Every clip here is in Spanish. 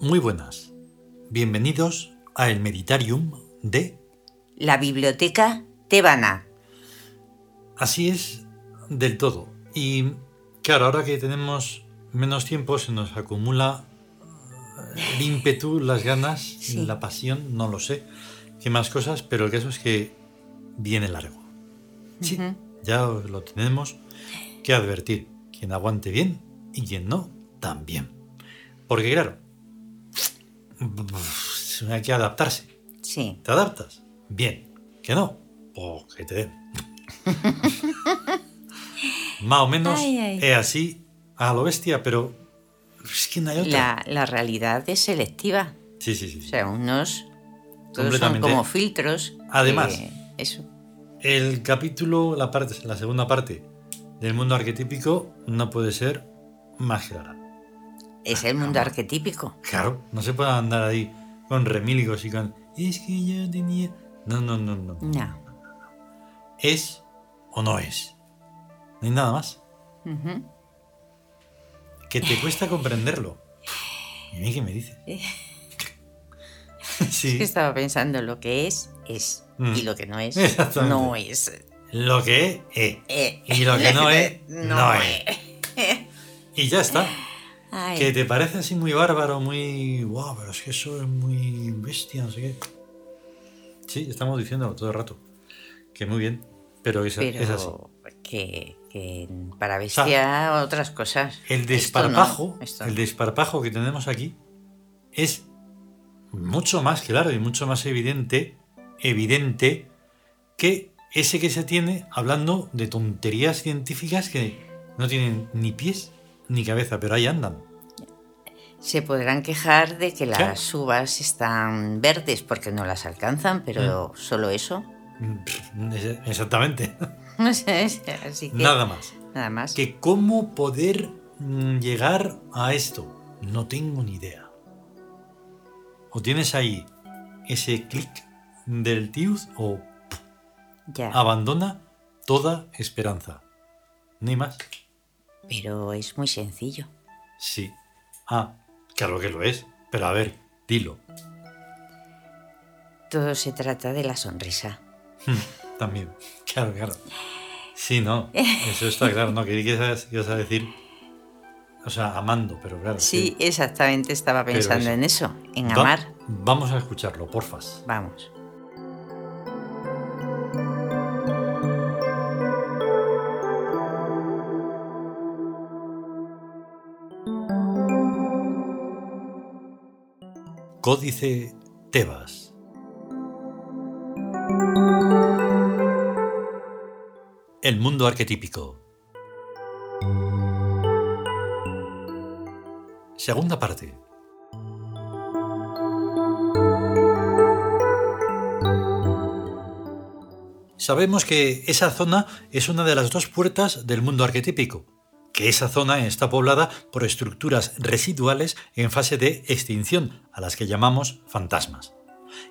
buenas. Bienvenidos a el Meditarium de... La biblioteca tebana. Así es del todo. Y claro, ahora que tenemos menos tiempo se nos acumula el ímpetu, las ganas, Sí. la pasión, no lo sé, qué más cosas, pero el caso es que viene largo. Sí, ya lo tenemos que advertir. Quien aguante bien y quien no, también. Porque claro, hay que adaptarse. Sí. ¿Te adaptas? Bien. ¿Que no? Pues que te den. Más o menos Ay, ay. es así a lo bestia, pero es que no hay otra. La, la realidad es selectiva. Sí, sí, sí. O sea, unos todos son como filtros. Además. que- eso. El capítulo, la, parte, la segunda parte del mundo arquetípico no puede ser más clara. Es el mundo arquetípico. Claro, no se puede andar ahí con remilgos y con... Es que yo tenía... No, no, no, no. No. ¿Es o no es? No hay nada más. Que te cuesta comprenderlo. ¿Y a mí qué me dices? Es que estaba pensando lo que es, es. Mm. Y lo que no es, no es. Lo que es, Eh. Y lo que no es, no es. es. Y ya está. Ay, Que te parece así muy bárbaro, muy... Wow, pero es que eso es muy bestia, no sé qué. Sí, estamos diciéndolo todo el rato. Que muy bien. Pero es, pero es así. que, que para bestia otras cosas. El Esto no, desparpajo, el desparpajo que tenemos aquí es mucho más claro y mucho más evidente, evidente que ese que se tiene hablando de tonterías científicas que no tienen ni pies ni cabeza, pero ahí andan. Se podrán quejar de que las uvas están verdes porque no las alcanzan, pero solo eso. Mm, Exactamente. Así que Nada más. nada más. Que cómo poder mm, llegar a esto, no tengo ni idea. O tienes ahí ese clic del tiud o Ya, abandona toda esperanza. Ni más. Pero es muy sencillo. Sí. Ah, claro que lo es. Pero a ver, dilo. Todo se trata de la sonrisa. También. Claro, claro. Sí, no. Eso está claro. No, que ibas a decir. O sea, amando, pero claro. Sí, exactamente, estaba pensando eso. en eso, en Va- amar. Vamos a escucharlo, porfas. Vamos. Códice Tebas. El mundo arquetípico. Segunda parte. Sabemos que esa zona es una de las dos puertas del mundo arquetípico, que esa zona está poblada por estructuras residuales en fase de extinción, a las que llamamos fantasmas,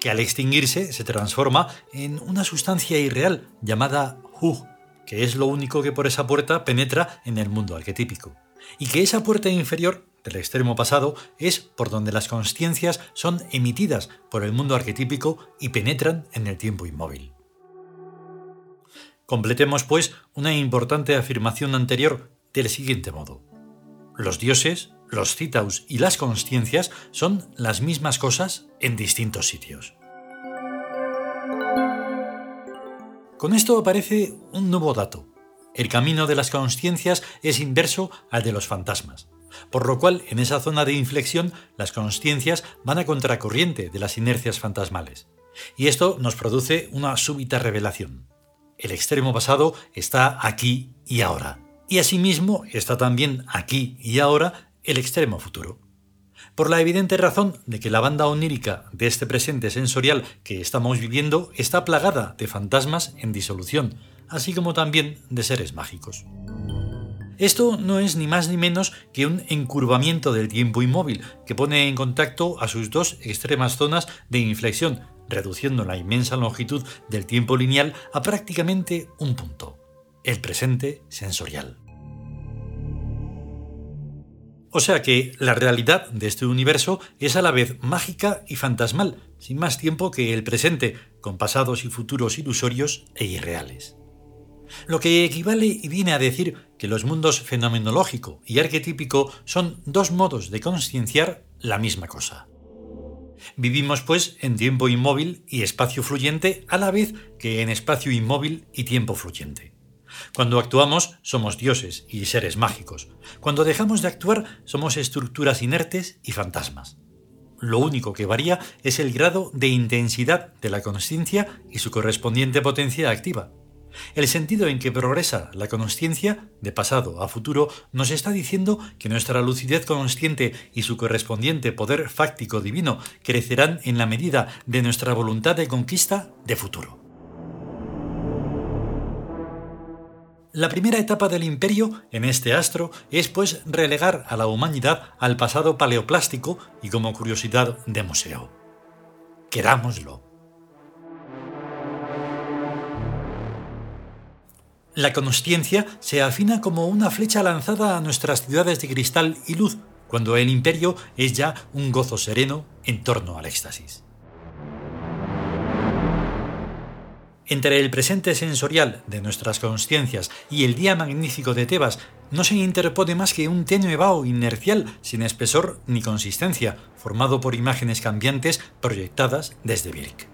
que al extinguirse se transforma en una sustancia irreal llamada Hu, que es lo único que por esa puerta penetra en el mundo arquetípico, y que esa puerta inferior del extremo pasado es por donde las consciencias son emitidas por el mundo arquetípico y penetran en el tiempo inmóvil. Completemos, pues, una importante afirmación anterior del siguiente modo. Los dioses, los citaus y las consciencias son las mismas cosas en distintos sitios. Con esto aparece un nuevo dato. El camino de las consciencias es inverso al de los fantasmas, por lo cual en esa zona de inflexión las consciencias van a contracorriente de las inercias fantasmales. Y esto nos produce una súbita revelación. El extremo pasado está aquí y ahora. Y asimismo está también aquí y ahora el extremo futuro. Por la evidente razón de que la banda onírica de este presente sensorial que estamos viviendo está plagada de fantasmas en disolución, así como también de seres mágicos. Esto no es ni más ni menos que un encurvamiento del tiempo inmóvil que pone en contacto a sus dos extremas zonas de inflexión, reduciendo la inmensa longitud del tiempo lineal a prácticamente un punto, el presente sensorial. O sea que la realidad de este universo es a la vez mágica y fantasmal, sin más tiempo que el presente, con pasados y futuros ilusorios e irreales. Lo que equivale y viene a decir que los mundos fenomenológico y arquetípico son dos modos de concienciar la misma cosa. Vivimos, pues, en tiempo inmóvil y espacio fluyente a la vez que en espacio inmóvil y tiempo fluyente. Cuando actuamos somos dioses y seres mágicos. Cuando dejamos de actuar somos estructuras inertes y fantasmas. Lo único que varía es el grado de intensidad de la conciencia y su correspondiente potencia activa. El sentido en que progresa la consciencia, de pasado a futuro, nos está diciendo que nuestra lucidez consciente y su correspondiente poder fáctico divino crecerán en la medida de nuestra voluntad de conquista de futuro. La primera etapa del imperio en este astro es pues relegar a la humanidad al pasado paleoplástico y como curiosidad de museo. Querámoslo. La consciencia se afina como una flecha lanzada a nuestras ciudades de cristal y luz, cuando el imperio es ya un gozo sereno en torno al éxtasis. Entre el presente sensorial de nuestras conciencias y el día magnífico de Tebas no se interpone más que un tenue vaho inercial sin espesor ni consistencia, formado por imágenes cambiantes proyectadas desde Birk.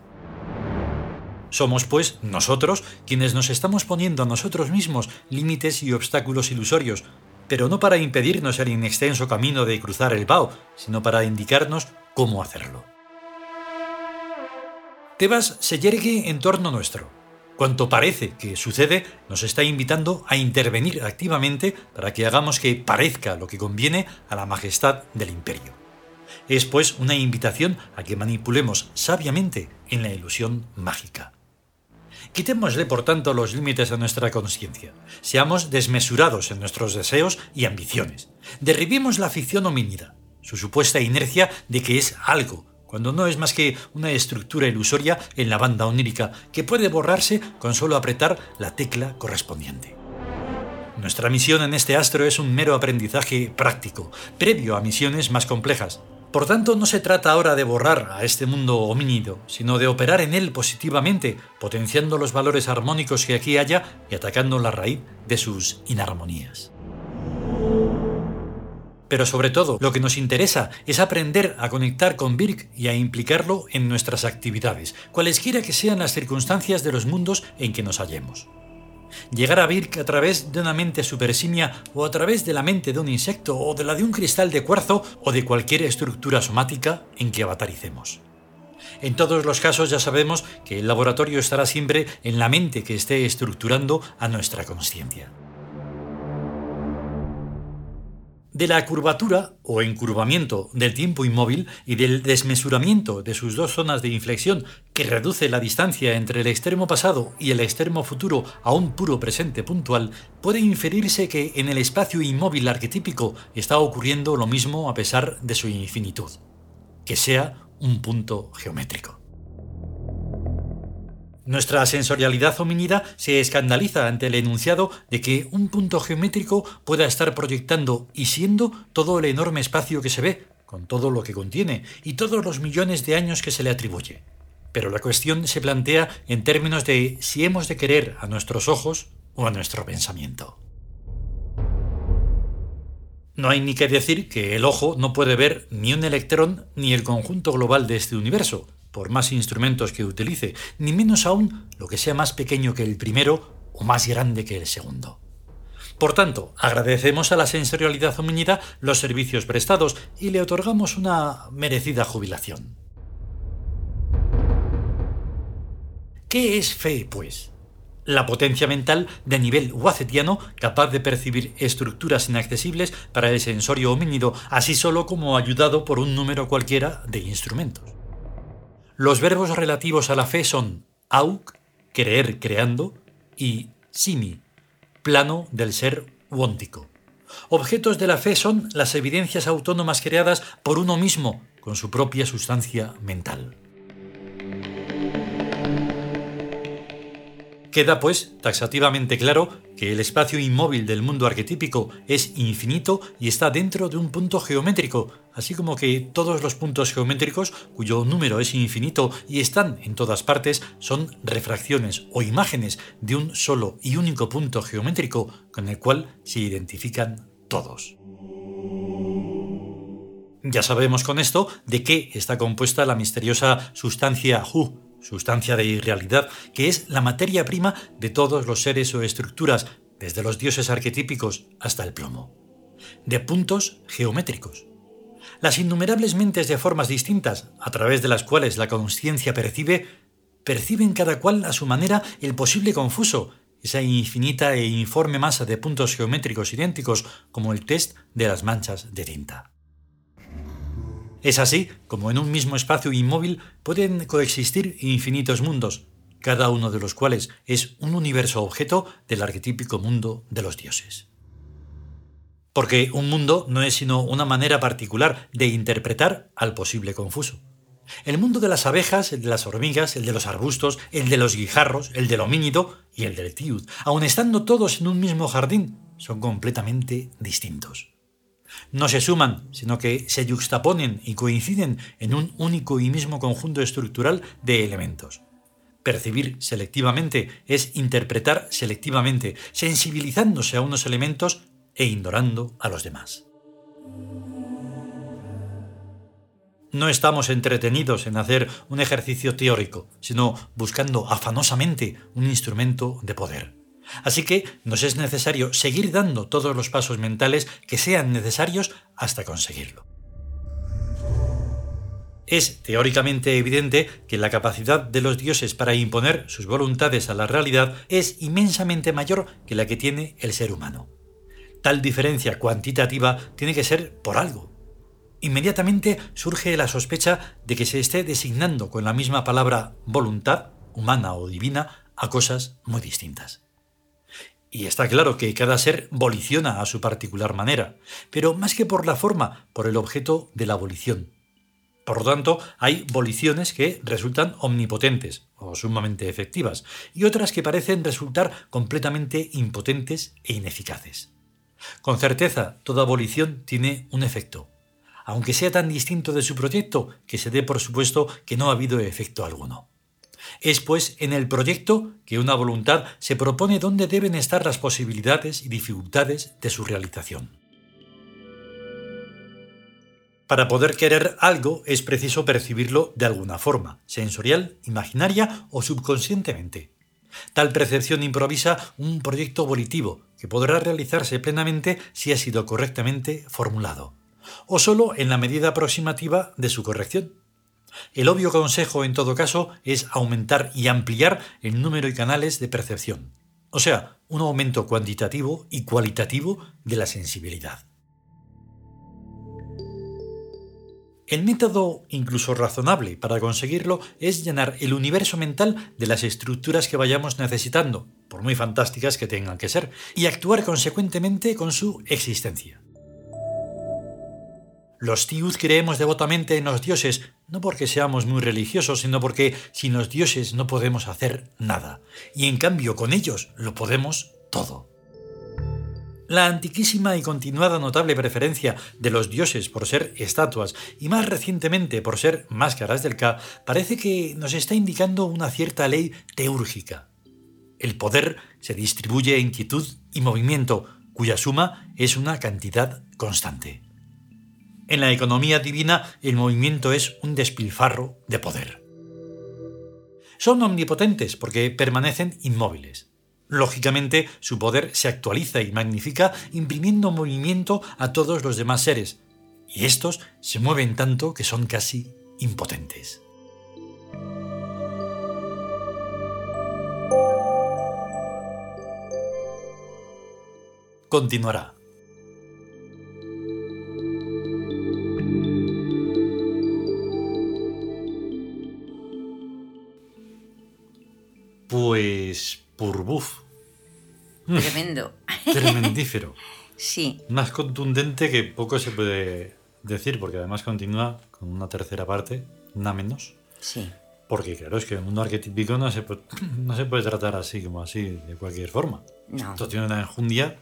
Somos, pues, nosotros quienes nos estamos poniendo a nosotros mismos límites y obstáculos ilusorios, pero no para impedirnos el inextenso camino de cruzar el Bao, sino para indicarnos cómo hacerlo. Tebas se yergue en torno nuestro. Cuanto parece que sucede, nos está invitando a intervenir activamente para que hagamos que parezca lo que conviene a la majestad del imperio. Es pues una invitación a que manipulemos sabiamente en la ilusión mágica. Quitémosle, por tanto, los límites a nuestra conciencia. Seamos desmesurados en nuestros deseos y ambiciones. Derribemos la ficción homínida, su supuesta inercia de que es algo, cuando no es más que una estructura ilusoria en la banda onírica que puede borrarse con solo apretar la tecla correspondiente. Nuestra misión en este astro es un mero aprendizaje práctico, previo a misiones más complejas. Por tanto, no se trata ahora de borrar a este mundo homínido, sino de operar en él positivamente, potenciando los valores armónicos que aquí haya y atacando la raíz de sus inarmonías. Pero sobre todo, lo que nos interesa es aprender a conectar con Birk y a implicarlo en nuestras actividades, cualesquiera que sean las circunstancias de los mundos en que nos hallemos. Llegar a Birk a través de una mente supersimia o a través de la mente de un insecto o de la de un cristal de cuarzo o de cualquier estructura somática en que avataricemos. En todos los casos ya sabemos que el laboratorio estará siempre en la mente que esté estructurando a nuestra conciencia. De la curvatura o encurvamiento del tiempo inmóvil y del desmesuramiento de sus dos zonas de inflexión que reduce la distancia entre el extremo pasado y el extremo futuro a un puro presente puntual, puede inferirse que en el espacio inmóvil arquetípico está ocurriendo lo mismo a pesar de su infinitud, que sea un punto geométrico. Nuestra sensorialidad hominida se escandaliza ante el enunciado de que un punto geométrico pueda estar proyectando y siendo todo el enorme espacio que se ve, con todo lo que contiene y todos los millones de años que se le atribuye. Pero la cuestión se plantea en términos de si hemos de querer a nuestros ojos o a nuestro pensamiento. No hay ni que decir que el ojo no puede ver ni un electrón ni el conjunto global de este universo, por más instrumentos que utilice, ni menos aún lo que sea más pequeño que el primero o más grande que el segundo. Por tanto, agradecemos a la sensorialidad homínida los servicios prestados y le otorgamos una merecida jubilación. ¿Qué es fe, pues? La potencia mental de nivel wacetiano capaz de percibir estructuras inaccesibles para el sensorio homínido, así solo como ayudado por un número cualquiera de instrumentos. Los verbos relativos a la fe son auk, creer creando, y simi, plano del ser uóntico. Objetos de la fe son las evidencias autónomas creadas por uno mismo con su propia sustancia mental. Queda, pues, taxativamente claro que el espacio inmóvil del mundo arquetípico es infinito y está dentro de un punto geométrico, así como que todos los puntos geométricos cuyo número es infinito y están en todas partes son refracciones o imágenes de un solo y único punto geométrico con el cual se identifican todos. Ya sabemos con esto de qué está compuesta la misteriosa sustancia Hu, sustancia de irrealidad, que es la materia prima de todos los seres o estructuras, desde los dioses arquetípicos hasta el plomo. De puntos geométricos. Las innumerables mentes de formas distintas, a través de las cuales la conciencia percibe, perciben cada cual a su manera el posible confuso, esa infinita e informe masa de puntos geométricos idénticos como el test de las manchas de tinta. Es así como en un mismo espacio inmóvil pueden coexistir infinitos mundos, cada uno de los cuales es un universo objeto del arquetípico mundo de los dioses. Porque un mundo no es sino una manera particular de interpretar al posible confuso. El mundo de las abejas, el de las hormigas, el de los arbustos, el de los guijarros, el del homínido y el del tiud, aun estando todos en un mismo jardín, son completamente distintos no se suman, sino que se yuxtaponen y coinciden en un único y mismo conjunto estructural de elementos. Percibir selectivamente es interpretar selectivamente, sensibilizándose a unos elementos e ignorando a los demás. No estamos entretenidos en hacer un ejercicio teórico, sino buscando afanosamente un instrumento de poder. Así que nos es necesario seguir dando todos los pasos mentales que sean necesarios hasta conseguirlo. Es teóricamente evidente que la capacidad de los dioses para imponer sus voluntades a la realidad es inmensamente mayor que la que tiene el ser humano. Tal diferencia cuantitativa tiene que ser por algo. Inmediatamente surge la sospecha de que se esté designando con la misma palabra voluntad, humana o divina, a cosas muy distintas. Y está claro que cada ser voliciona a su particular manera, pero más que por la forma, por el objeto de la volición. Por lo tanto, hay voliciones que resultan omnipotentes o sumamente efectivas, y otras que parecen resultar completamente impotentes e ineficaces. Con certeza, toda volición tiene un efecto, aunque sea tan distinto de su proyecto que se dé por supuesto que no ha habido efecto alguno. Es pues en el proyecto que una voluntad se propone dónde deben estar las posibilidades y dificultades de su realización. Para poder querer algo es preciso percibirlo de alguna forma, sensorial, imaginaria o subconscientemente. Tal percepción improvisa un proyecto volitivo que podrá realizarse plenamente si ha sido correctamente formulado, o solo en la medida aproximativa de su corrección. El obvio consejo, en todo caso, es aumentar y ampliar el número y canales de percepción, o sea, un aumento cuantitativo y cualitativo de la sensibilidad. El método incluso razonable para conseguirlo es llenar el universo mental de las estructuras que vayamos necesitando, por muy fantásticas que tengan que ser, y actuar consecuentemente con su existencia. Los tiud creemos devotamente en los dioses, no porque seamos muy religiosos, sino porque sin los dioses no podemos hacer nada, y en cambio con ellos lo podemos todo. La antiquísima y continuada notable preferencia de los dioses por ser estatuas y más recientemente por ser máscaras del Ka parece que nos está indicando una cierta ley teúrgica. El poder se distribuye en quietud y movimiento, cuya suma es una cantidad constante. En la economía divina el movimiento es un despilfarro de poder. Son omnipotentes porque permanecen inmóviles. Lógicamente, su poder se actualiza y magnifica imprimiendo movimiento a todos los demás seres, y estos se mueven tanto que son casi impotentes. Continuará. Pues Purbuf. Tremendo. Tremendífero. sí. Más contundente que poco se puede decir, porque además continúa con una tercera parte, nada menos. Sí. Porque claro, es que el mundo arquetípico no se, puede, no se puede tratar así como así, de cualquier forma. No. Esto tiene una enjundia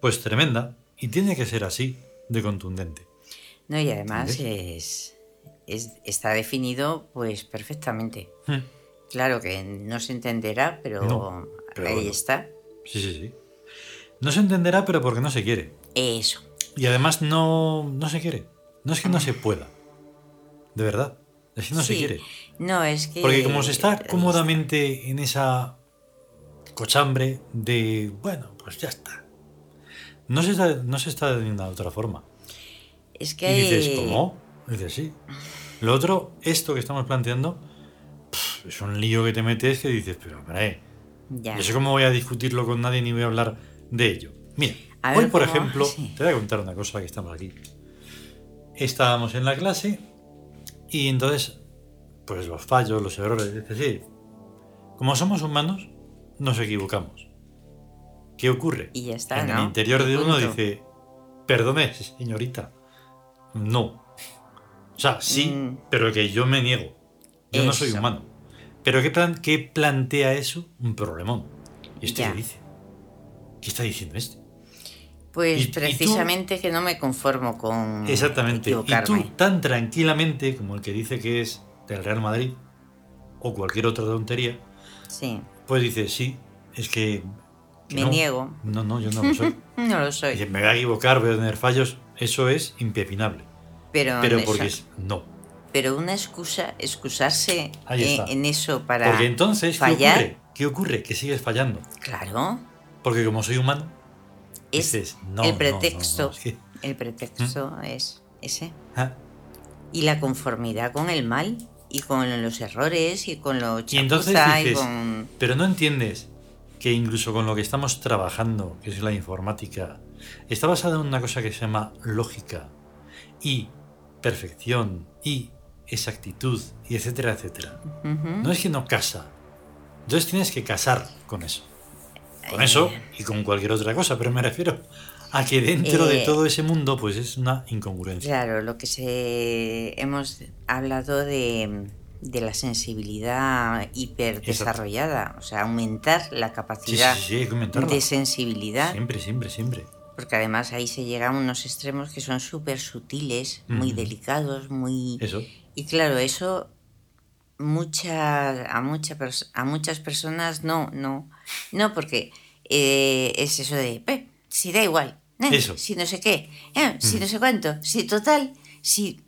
pues tremenda y tiene que ser así, de contundente. No, y además es, es- está definido pues perfectamente. Hmm. Claro que no se entenderá, pero, No, pero ahí bueno. está. Sí, sí, sí. No se entenderá, pero porque no se quiere. Eso. Y además no, no se quiere. No es que no se pueda. De verdad. Es que no se quiere. No, es que... Porque como se está cómodamente en esa cochambre de, bueno, pues ya está. No se está, no se está de ninguna otra forma. Es que Y dices, ¿cómo? Y dices, sí. Lo otro, esto que estamos planteando, es un lío que te metes que dices, pero hombre, Ya. yo sé cómo voy a discutirlo con nadie ni voy a hablar de ello. Mira, A hoy ver por ejemplo, sí. te voy a contar una cosa que estamos aquí. Estábamos en la clase y entonces, pues los fallos, los errores, dices, sí, como somos humanos, nos equivocamos. ¿Qué ocurre? Y ya está, en ¿no? el interior de uno punto. dice, perdone, señorita, no. O sea, sí, Mm. pero que yo me niego. Yo no soy humano. Pero ¿qué, plan- qué plantea eso? Un problemón. ¿Y Ya. qué dice? ¿Qué está diciendo este? Pues y- y tú- precisamente que no me conformo con Exactamente. Y tú tan tranquilamente como el que dice que es del Real Madrid o cualquier otra tontería, Sí, pues dices, sí, es que... que me no. niego. No, no, yo no lo soy. No lo soy. Dice, me voy a equivocar, voy a tener fallos. Eso es impepinable. Pero, Pero porque es no. Pero una excusa, excusarse en, eso para Porque entonces, ¿qué fallar, ocurre? ¿Qué ocurre? Que sigues fallando. claro, Porque como soy humano, es dices, no, el pretexto. no, no, es que- El pretexto es ese. ah. Y la conformidad con el mal y con los errores y con lo Y entonces y dices, con... pero no entiendes que incluso con lo que estamos trabajando, que es la informática, está basada en una cosa que se llama lógica y perfección y exactitud y etcétera, etcétera. No es que no casa. Entonces tienes que casar con eso. Con Eh. eso y con cualquier otra cosa, pero me refiero a que dentro de Eh. todo ese mundo pues es una incongruencia. Claro, lo que se hemos hablado de, de la sensibilidad hiperdesarrollada, o sea, aumentar la sí, capacidad sí, sí, de sensibilidad, Siempre, siempre, siempre. porque además ahí se llega a unos extremos que son súper sutiles, muy delicados, muy... Eso. Y claro, eso mucha, a, mucha a muchas personas no, no, no, porque eh, es eso de, "Pe, si da igual, eh, Eso. si no sé qué, eh, si Mm. no sé cuánto, si total, si...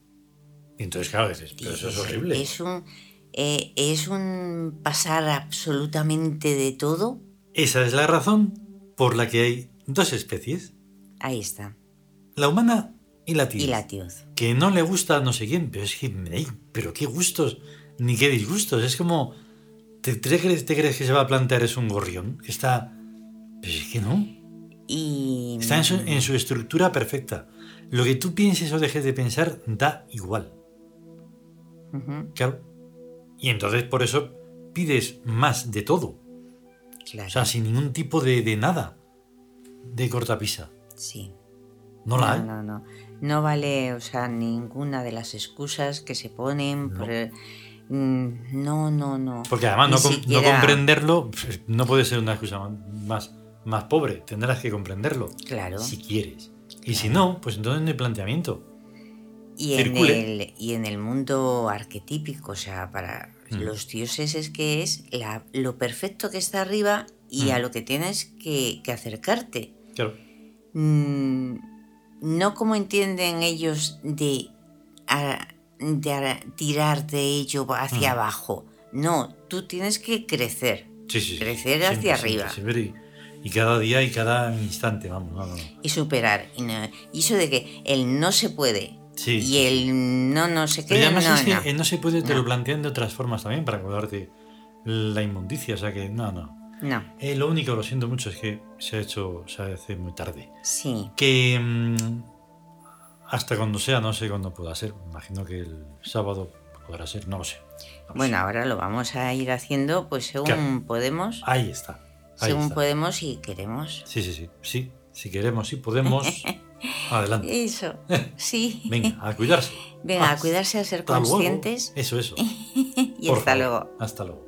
Entonces, claro, dices, pero eso es horrible. Es un, eh, es un pasar absolutamente de todo. Esa es la razón por la que hay dos especies, Ahí está. la humana y la Y tía. la tioz. Que no le gusta a no sé quién, pero es que, ey, pero qué gustos, ni qué disgustos. Es como, ¿te, te crees, te crees que se va a plantear es un gorrión? Que está... Pero es que no. Y... Está en su, en su estructura perfecta. Lo que tú pienses o dejes de pensar da igual. Claro. Y entonces por eso pides más de todo. claro, O sea, sin ningún tipo de, de nada. De cortapisa. sí. No la hay. No, no. No vale, o sea, ninguna de las excusas que se ponen. No. por el- Mm, no, no, no. Porque además no, no comprenderlo no puede ser una excusa más, más pobre. Tendrás que comprenderlo. Claro. Si quieres. Y si no, pues entonces no hay planteamiento. Y en, el, y en el mundo arquetípico, o sea, para Mm. los dioses es que es la- lo perfecto que está arriba y Mm. a lo que tienes que, que acercarte. Claro. Mm, no como entienden ellos de, a- de a- tirar de ello hacia Mm. abajo. No, tú tienes que crecer. Sí, sí, sí. Crecer hacia siempre, arriba. siempre. Y, y cada día y cada instante, vamos. No. y superar. Y, no- y eso de que el no se puede Sí, y el no no se además no, es que no. eh, no se puede, te No. lo plantean de otras formas también para acordarte la inmundicia. O sea que, no, no. No, Eh, lo único, lo siento mucho, es que se ha hecho, se hace muy tarde. sí. Que mm, hasta cuando sea, no sé cuándo pueda ser. Imagino que el sábado podrá ser, no lo sé. No lo Bueno, ahora lo vamos a ir haciendo pues según Claro. podemos. Ahí está. Ahí según está. podemos y queremos. Sí, sí, sí. Sí, si queremos, si podemos. adelante. Eso, sí. Venga, a cuidarse. Venga, a cuidarse, a ser luego. conscientes Eso, eso. y Por hasta favor. luego. Hasta luego.